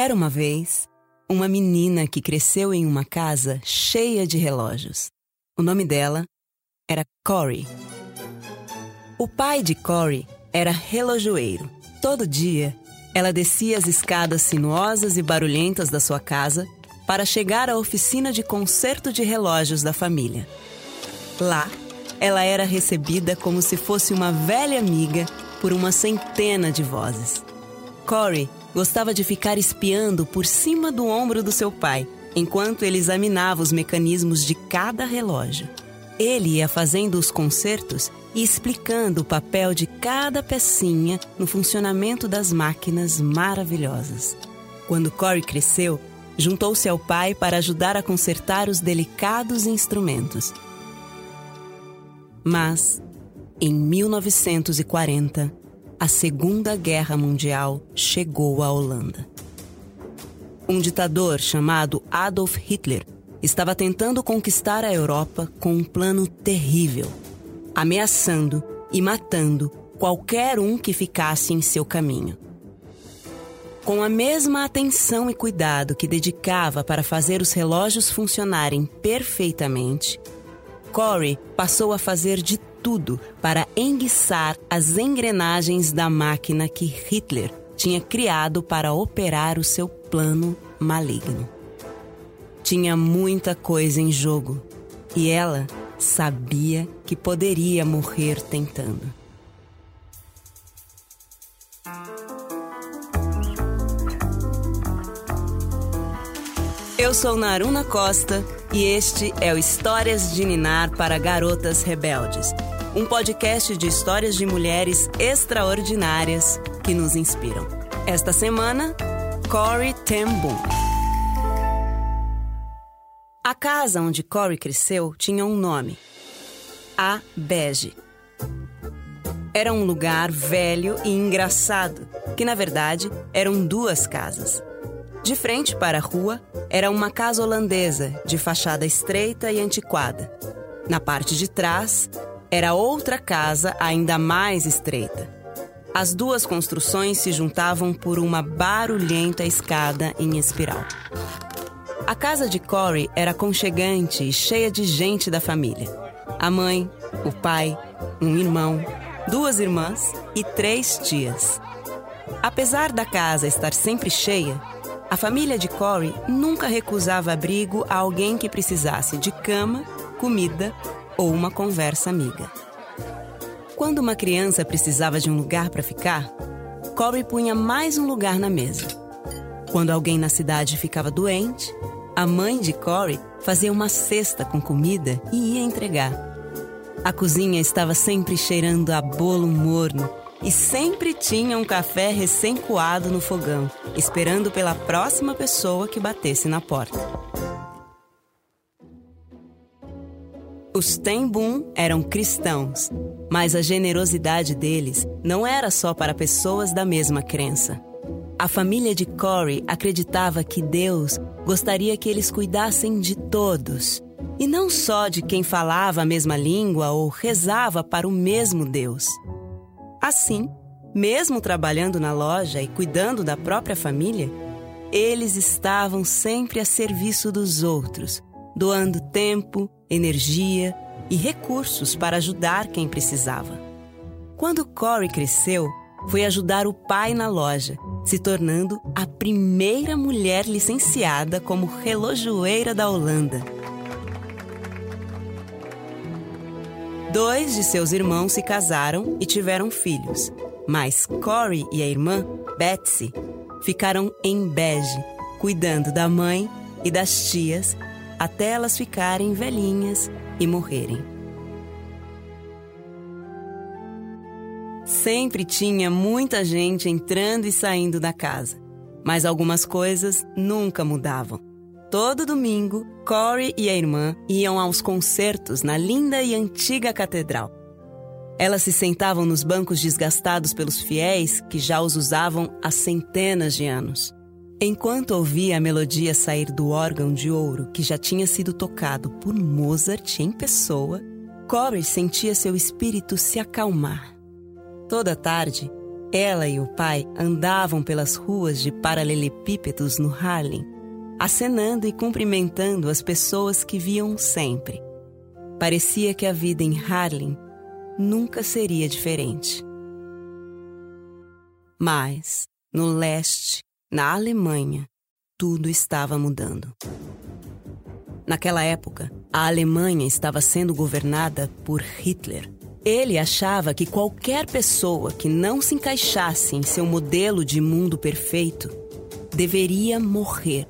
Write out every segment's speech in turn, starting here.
Era uma vez uma menina que cresceu em uma casa cheia de relógios. O nome dela era Cory. O pai de Cory era relojoeiro. Todo dia, ela descia as escadas sinuosas e barulhentas da sua casa para chegar à oficina de conserto de relógios da família. Lá, ela era recebida como se fosse uma velha amiga por uma centena de vozes. Corey gostava de ficar espiando por cima do ombro do seu pai, enquanto ele examinava os mecanismos de cada relógio. Ele ia fazendo os concertos e explicando o papel de cada pecinha no funcionamento das máquinas maravilhosas. Quando Corey cresceu, juntou-se ao pai para ajudar a consertar os delicados instrumentos. Mas, em 1940, a Segunda Guerra Mundial chegou à Holanda. Um ditador chamado Adolf Hitler estava tentando conquistar a Europa com um plano terrível, ameaçando e matando qualquer um que ficasse em seu caminho. Com a mesma atenção e cuidado que dedicava para fazer os relógios funcionarem perfeitamente, Corey passou a fazer de tudo para enguiçar as engrenagens da máquina que Hitler tinha criado para operar o seu plano maligno. Tinha muita coisa em jogo e ela sabia que poderia morrer tentando. Eu sou Naruna Costa e este é o Histórias de Ninar para Garotas Rebeldes, um podcast de histórias de mulheres extraordinárias que nos inspiram. Esta semana, Cory Ten. A casa onde Cory cresceu tinha um nome: A Bege. Era um lugar velho e engraçado, que na verdade eram duas casas. De frente para a rua era uma casa holandesa, de fachada estreita e antiquada. Na parte de trás era outra casa ainda mais estreita. As duas construções se juntavam por uma barulhenta escada em espiral. A casa de Corey era aconchegante e cheia de gente da família. A mãe, o pai, um irmão, duas irmãs e três tias. Apesar da casa estar sempre cheia, a família de Corey nunca recusava abrigo a alguém que precisasse de cama, comida ou uma conversa amiga. Quando uma criança precisava de um lugar para ficar, Corey punha mais um lugar na mesa. Quando alguém na cidade ficava doente, a mãe de Corey fazia uma cesta com comida e ia entregar. A cozinha estava sempre cheirando a bolo morno e sempre tinha um café recém-coado no fogão, esperando pela próxima pessoa que batesse na porta. Os Tembum eram cristãos, mas a generosidade deles não era só para pessoas da mesma crença. A família de Corey acreditava que Deus gostaria que eles cuidassem de todos, e não só de quem falava a mesma língua ou rezava para o mesmo Deus. Assim, mesmo trabalhando na loja e cuidando da própria família, eles estavam sempre a serviço dos outros, doando tempo, energia e recursos para ajudar quem precisava. Quando Corey cresceu, foi ajudar o pai na loja, se tornando a primeira mulher licenciada como relojoeira da Holanda. Dois de seus irmãos se casaram e tiveram filhos, mas Corey e a irmã, Betsy, ficaram em Bege, cuidando da mãe e das tias até elas ficarem velhinhas e morrerem. Sempre tinha muita gente entrando e saindo da casa, mas algumas coisas nunca mudavam. Todo domingo, Corey e a irmã iam aos concertos na linda e antiga catedral. Elas se sentavam nos bancos desgastados pelos fiéis que já os usavam há centenas de anos. Enquanto ouvia a melodia sair do órgão de ouro que já tinha sido tocado por Mozart em pessoa, Corey sentia seu espírito se acalmar. Toda tarde, ela e o pai andavam pelas ruas de paralelepípedos no Harlem, acenando e cumprimentando as pessoas que viam sempre. Parecia que a vida em Harlem nunca seria diferente. Mas, no leste, na Alemanha, tudo estava mudando. Naquela época, a Alemanha estava sendo governada por Hitler. Ele achava que qualquer pessoa que não se encaixasse em seu modelo de mundo perfeito deveria morrer.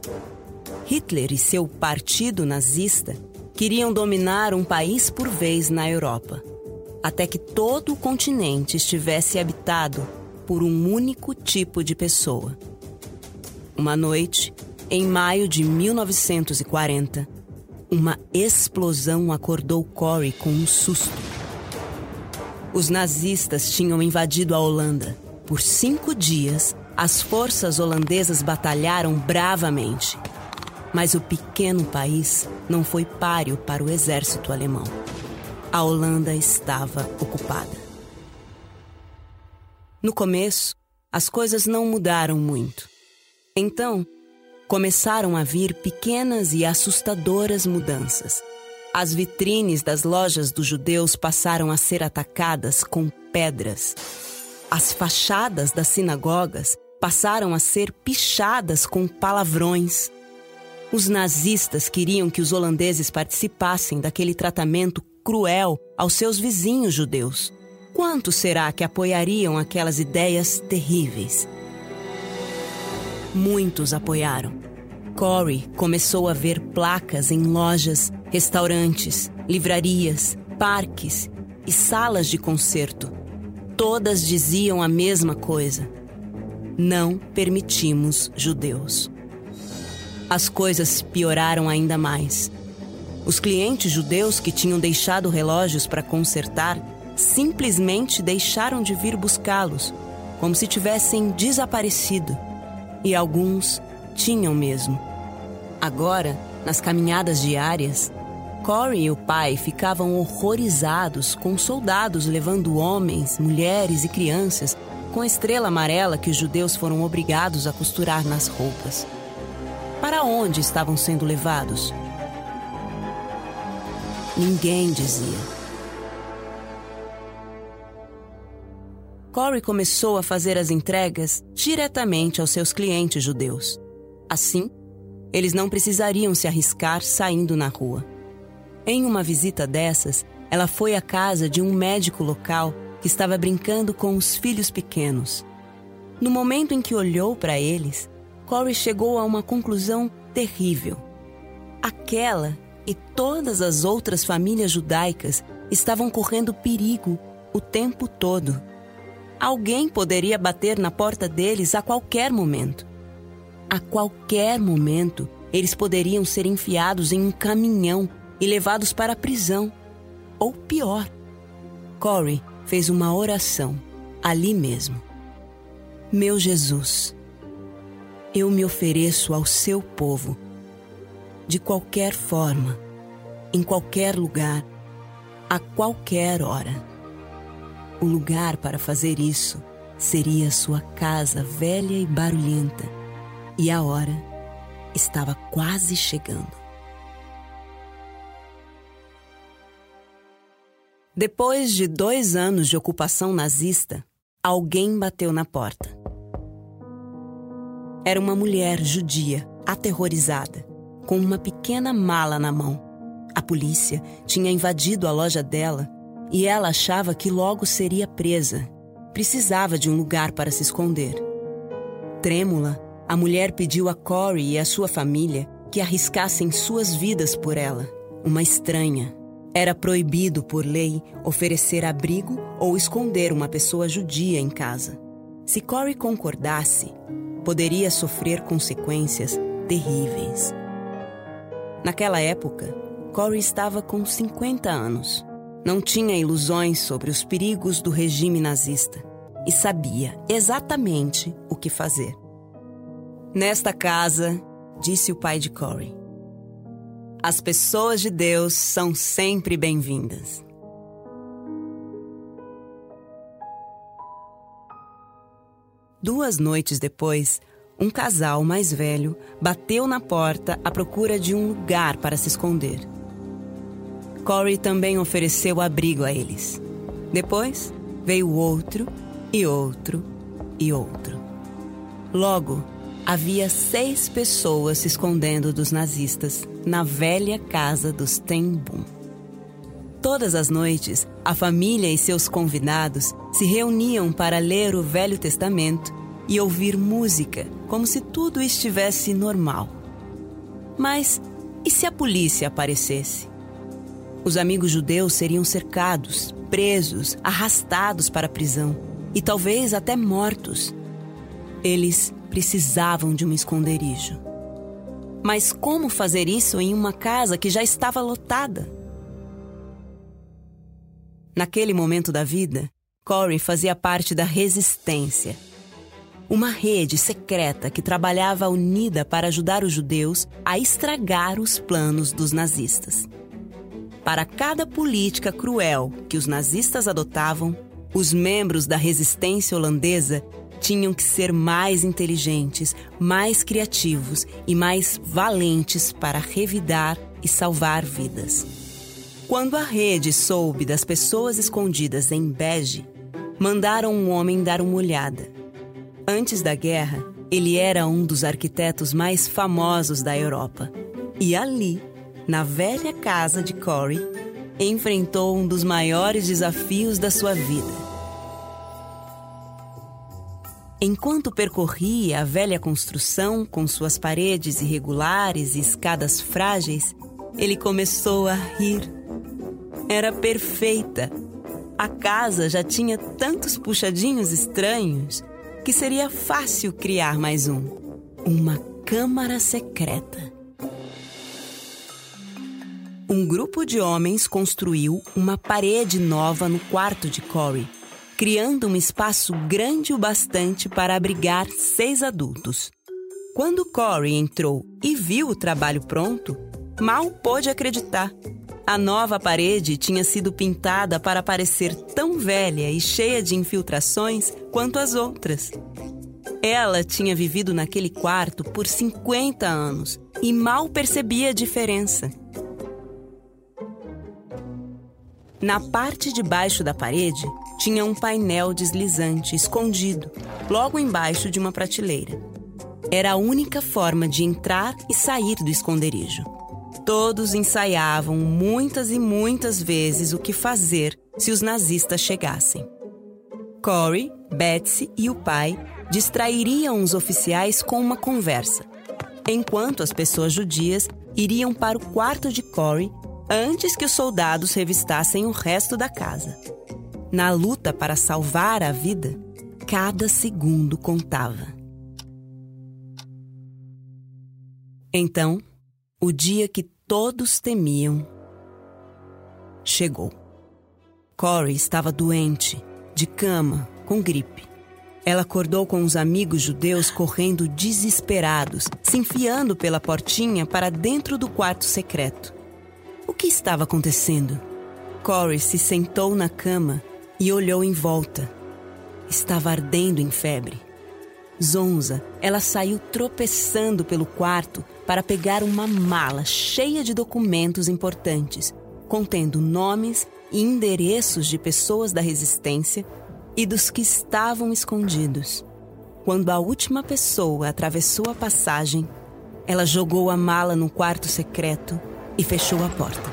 Hitler e seu partido nazista queriam dominar um país por vez na Europa, até que todo o continente estivesse habitado por um único tipo de pessoa uma noite, em maio de 1940, uma explosão acordou Corey com um susto. Os nazistas tinham invadido a Holanda. Por cinco dias, as forças holandesas batalharam bravamente. Mas o pequeno país não foi páreo para o exército alemão. A Holanda estava ocupada. No começo, as coisas não mudaram muito. Então, começaram a vir pequenas e assustadoras mudanças. As vitrines das lojas dos judeus passaram a ser atacadas com pedras. As fachadas das sinagogas passaram a ser pichadas com palavrões. Os nazistas queriam que os holandeses participassem daquele tratamento cruel aos seus vizinhos judeus. Quantos será que apoiariam aquelas ideias terríveis? Muitos apoiaram. Corey começou a ver placas em lojas, restaurantes, livrarias, parques e salas de concerto. Todas diziam a mesma coisa: não permitimos judeus. As coisas pioraram ainda mais. Os clientes judeus que tinham deixado relógios para consertar simplesmente deixaram de vir buscá-los, como se tivessem desaparecido. E alguns tinham mesmo. Agora, nas caminhadas diárias, Corey e o pai ficavam horrorizados com soldados levando homens, mulheres e crianças com a estrela amarela que os judeus foram obrigados a costurar nas roupas. Para onde estavam sendo levados? Ninguém dizia. Corey começou a fazer as entregas diretamente aos seus clientes judeus. Assim, eles não precisariam se arriscar saindo na rua. Em uma visita dessas, ela foi à casa de um médico local que estava brincando com os filhos pequenos. No momento em que olhou para eles, Corey chegou a uma conclusão terrível. Aquela e todas as outras famílias judaicas estavam correndo perigo o tempo todo. Alguém poderia bater na porta deles a qualquer momento. A qualquer momento, eles poderiam ser enfiados em um caminhão e levados para a prisão. Ou pior, Corey fez uma oração ali mesmo. Meu Jesus, eu me ofereço ao seu povo, de qualquer forma, em qualquer lugar, a qualquer hora. O lugar para fazer isso seria sua casa velha e barulhenta, e a hora estava quase chegando. Depois de dois anos de ocupação nazista, alguém bateu na porta. Era uma mulher judia, aterrorizada, com uma pequena mala na mão. A polícia tinha invadido a loja dela e ela achava que logo seria presa. Precisava de um lugar para se esconder. Trêmula, a mulher pediu a Corey e a sua família que arriscassem suas vidas por ela, uma estranha. Era proibido por lei oferecer abrigo ou esconder uma pessoa judia em casa. Se Corey concordasse, poderia sofrer consequências terríveis. Naquela época, Corey estava com 50 anos. Não tinha ilusões sobre os perigos do regime nazista e sabia exatamente o que fazer. Nesta casa, disse o pai de Corey, as pessoas de Deus são sempre bem-vindas. Duas noites depois, um casal mais velho bateu na porta à procura de um lugar para se esconder. Corey também ofereceu abrigo a eles. Depois veio outro e outro e outro. Logo, havia seis pessoas se escondendo dos nazistas na velha casa dos Tenbum. Todas as noites, a família e seus convidados se reuniam para ler o Velho Testamento e ouvir música, como se tudo estivesse normal. Mas e se a polícia aparecesse? Os amigos judeus seriam cercados, presos, arrastados para a prisão e talvez até mortos. Eles precisavam de um esconderijo. Mas como fazer isso em uma casa que já estava lotada? Naquele momento da vida, Corey fazia parte da resistência, uma rede secreta que trabalhava unida para ajudar os judeus a estragar os planos dos nazistas. Para cada política cruel que os nazistas adotavam, os membros da resistência holandesa tinham que ser mais inteligentes, mais criativos e mais valentes para revidar e salvar vidas. Quando a rede soube das pessoas escondidas em Bege, mandaram um homem dar uma olhada. Antes da guerra, ele era um dos arquitetos mais famosos da Europa. E ali, na velha casa de Corey, enfrentou um dos maiores desafios da sua vida. Enquanto percorria a velha construção com suas paredes irregulares e escadas frágeis, ele começou a rir. Era perfeita. A casa já tinha tantos puxadinhos estranhos que seria fácil criar mais um uma câmara secreta um grupo de homens construiu uma parede nova no quarto de Corey, criando um espaço grande o bastante para abrigar seis adultos. Quando Corey entrou e viu o trabalho pronto, mal pôde acreditar. A nova parede tinha sido pintada para parecer tão velha e cheia de infiltrações quanto as outras. Ela tinha vivido naquele quarto por 50 anos e mal percebia a diferença. Na parte de baixo da parede tinha um painel deslizante escondido, logo embaixo de uma prateleira. Era a única forma de entrar e sair do esconderijo. Todos ensaiavam muitas e muitas vezes o que fazer se os nazistas chegassem. Corey, Betsy e o pai distrairiam os oficiais com uma conversa, enquanto as pessoas judias iriam para o quarto de Corey antes que os soldados revistassem o resto da casa. Na luta para salvar a vida, cada segundo contava. Então, o dia que todos temiam chegou. Corey estava doente, de cama, com gripe. Ela acordou com os amigos judeus correndo desesperados, se enfiando pela portinha para dentro do quarto secreto. O que estava acontecendo? Corey se sentou na cama e olhou em volta. Estava ardendo em febre. Zonza, ela saiu tropeçando pelo quarto para pegar uma mala cheia de documentos importantes, contendo nomes e endereços de pessoas da resistência e dos que estavam escondidos. Quando a última pessoa atravessou a passagem, ela jogou a mala no quarto secreto e fechou a porta,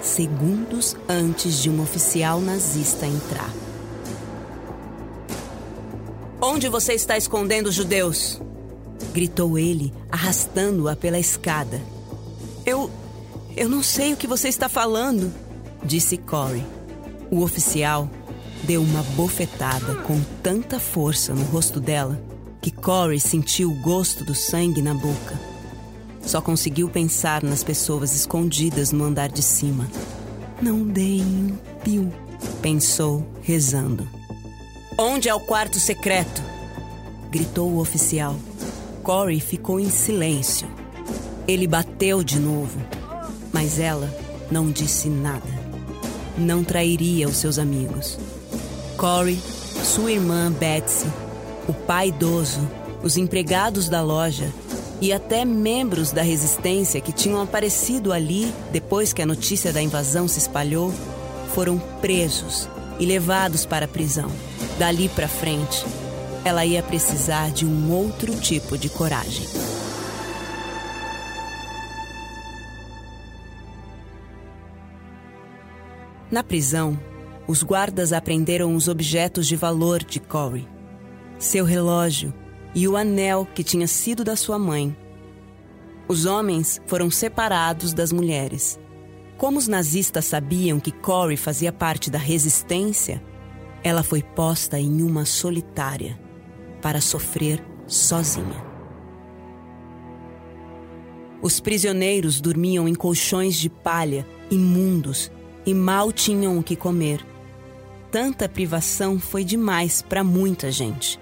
segundos antes de um oficial nazista entrar. Onde você está escondendo os judeus? gritou ele, arrastando-a pela escada. Eu. Eu não sei o que você está falando, disse Corey. O oficial deu uma bofetada com tanta força no rosto dela que Corey sentiu o gosto do sangue na boca. Só conseguiu pensar nas pessoas escondidas no andar de cima. Não deem um pio, pensou, rezando. Onde é o quarto secreto? gritou o oficial. Corey ficou em silêncio. Ele bateu de novo, mas ela não disse nada. Não trairia os seus amigos. Corey, sua irmã Betsy, o pai idoso, os empregados da loja e até membros da resistência que tinham aparecido ali depois que a notícia da invasão se espalhou, foram presos e levados para a prisão. Dali para frente, ela ia precisar de um outro tipo de coragem. Na prisão, os guardas apreenderam os objetos de valor de Corey: seu relógio e o anel que tinha sido da sua mãe. Os homens foram separados das mulheres. Como os nazistas sabiam que Corey fazia parte da resistência, ela foi posta em uma solitária para sofrer sozinha. Os prisioneiros dormiam em colchões de palha, imundos, e mal tinham o que comer. Tanta privação foi demais para muita gente.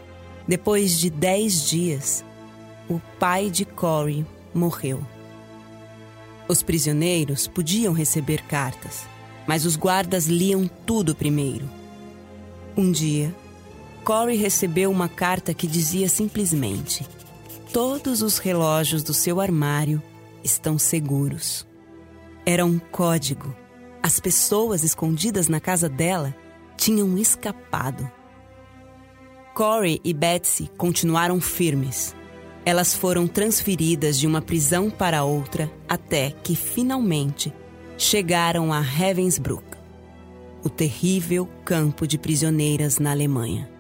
Depois de dez dias, o pai de Corey morreu. Os prisioneiros podiam receber cartas, mas os guardas liam tudo primeiro. Um dia, Corey recebeu uma carta que dizia simplesmente: Todos os relógios do seu armário estão seguros. Era um código. As pessoas escondidas na casa dela tinham escapado. Corey e Betsy continuaram firmes. Elas foram transferidas de uma prisão para outra até que finalmente chegaram a Ravensbrück, o terrível campo de prisioneiras na Alemanha.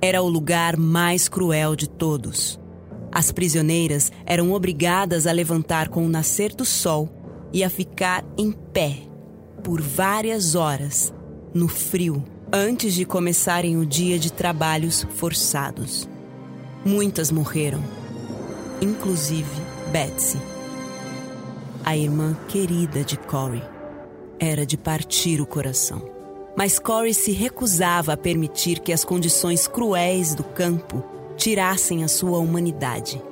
Era o lugar mais cruel de todos. As prisioneiras eram obrigadas a levantar com o nascer do sol e a ficar em pé por várias horas, no frio, antes de começarem o dia de trabalhos forçados. Muitas morreram, inclusive Betsy, a irmã querida de Corey. Era de partir o coração. Mas Corey se recusava a permitir que as condições cruéis do campo tirassem a sua humanidade.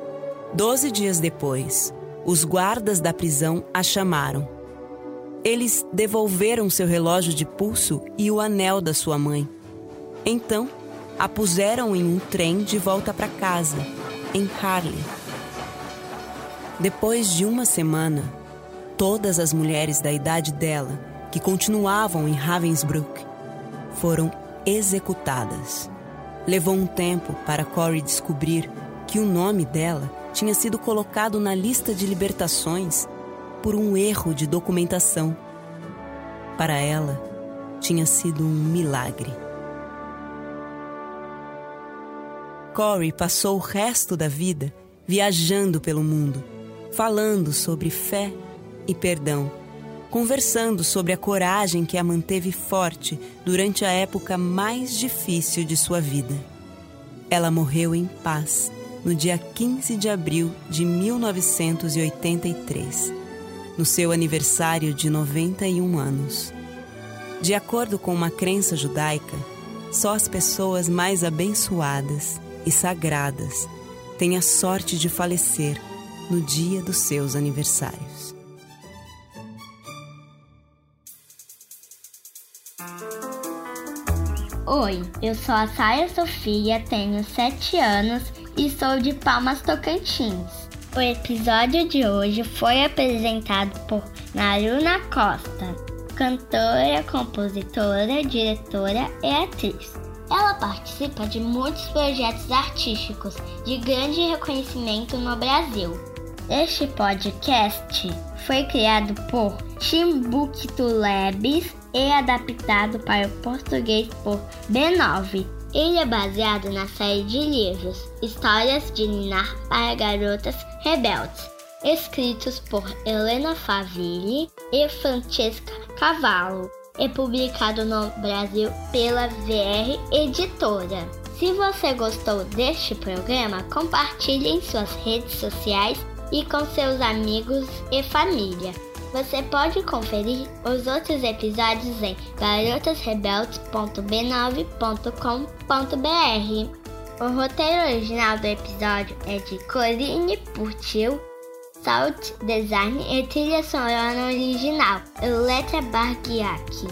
Doze dias depois, os guardas da prisão a chamaram. Eles devolveram seu relógio de pulso e o anel da sua mãe. Então, a puseram em um trem de volta para casa, em Harley. Depois de uma semana, todas as mulheres da idade dela que continuavam em Ravensbrück, foram executadas. Levou um tempo para Corey descobrir que o nome dela tinha sido colocado na lista de libertações por um erro de documentação. Para ela, tinha sido um milagre. Corey passou o resto da vida viajando pelo mundo, falando sobre fé e perdão conversando sobre a coragem que a manteve forte durante a época mais difícil de sua vida. Ela morreu em paz no dia 15 de abril de 1983, no seu aniversário de 91 anos. De acordo com uma crença judaica, só as pessoas mais abençoadas e sagradas têm a sorte de falecer no dia dos seus aniversários. Oi, eu sou a Saia Sofia, tenho 7 anos e sou de Palmas Tocantins. O episódio de hoje foi apresentado por Naruna Costa. cantora, compositora, diretora e atriz. Ela participa de muitos projetos artísticos de grande reconhecimento no Brasil. Este podcast foi criado por Timbuktu Labs e adaptado para o português por B9. Ele é baseado na série de livros Histórias de Ninar para Garotas Rebeldes, escritos por Helena Favilli e Francesca Cavallo, e publicado no Brasil pela VR Editora. Se você gostou deste programa, compartilhe em suas redes sociais e com seus amigos e família. Você pode conferir os outros episódios em garotasrebeldes.b9.com.br. O roteiro original do episódio é de Corinne Purtil, Sound Design e trilha sonora original, Letra Barguiak.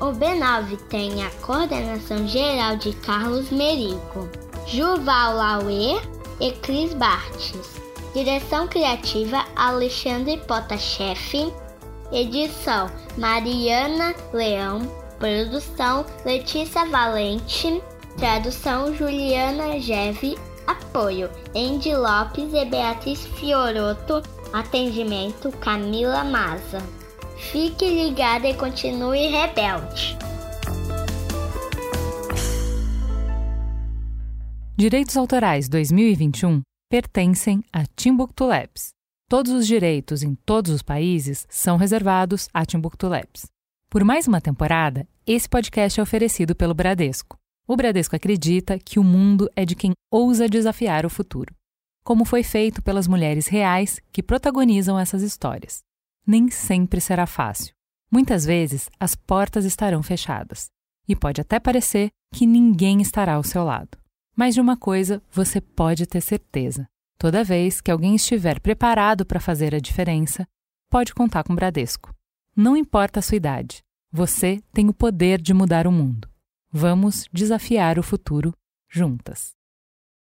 O B9 tem a coordenação geral de Carlos Merico, Juval Lauer e Cris Bartes. Direção criativa Alexandre Potasheff. Edição Mariana Leão. Produção Letícia Valente. Tradução Juliana Geve. Apoio Andy Lopes e Beatriz Fioroto. Atendimento Camila Maza. Fique ligada e continue rebelde. Direitos Autorais 2021 pertencem a Timbuktu Labs. Todos os direitos em todos os países são reservados a Timbuktu Labs. Por mais uma temporada, esse podcast é oferecido pelo Bradesco. O Bradesco acredita que o mundo é de quem ousa desafiar o futuro, como foi feito pelas mulheres reais que protagonizam essas histórias. Nem sempre será fácil. Muitas vezes as portas estarão fechadas e pode até parecer que ninguém estará ao seu lado. Mas de uma coisa você pode ter certeza: toda vez que alguém estiver preparado para fazer a diferença, pode contar com o Bradesco. Não importa a sua idade, você tem o poder de mudar o mundo. Vamos desafiar o futuro juntas.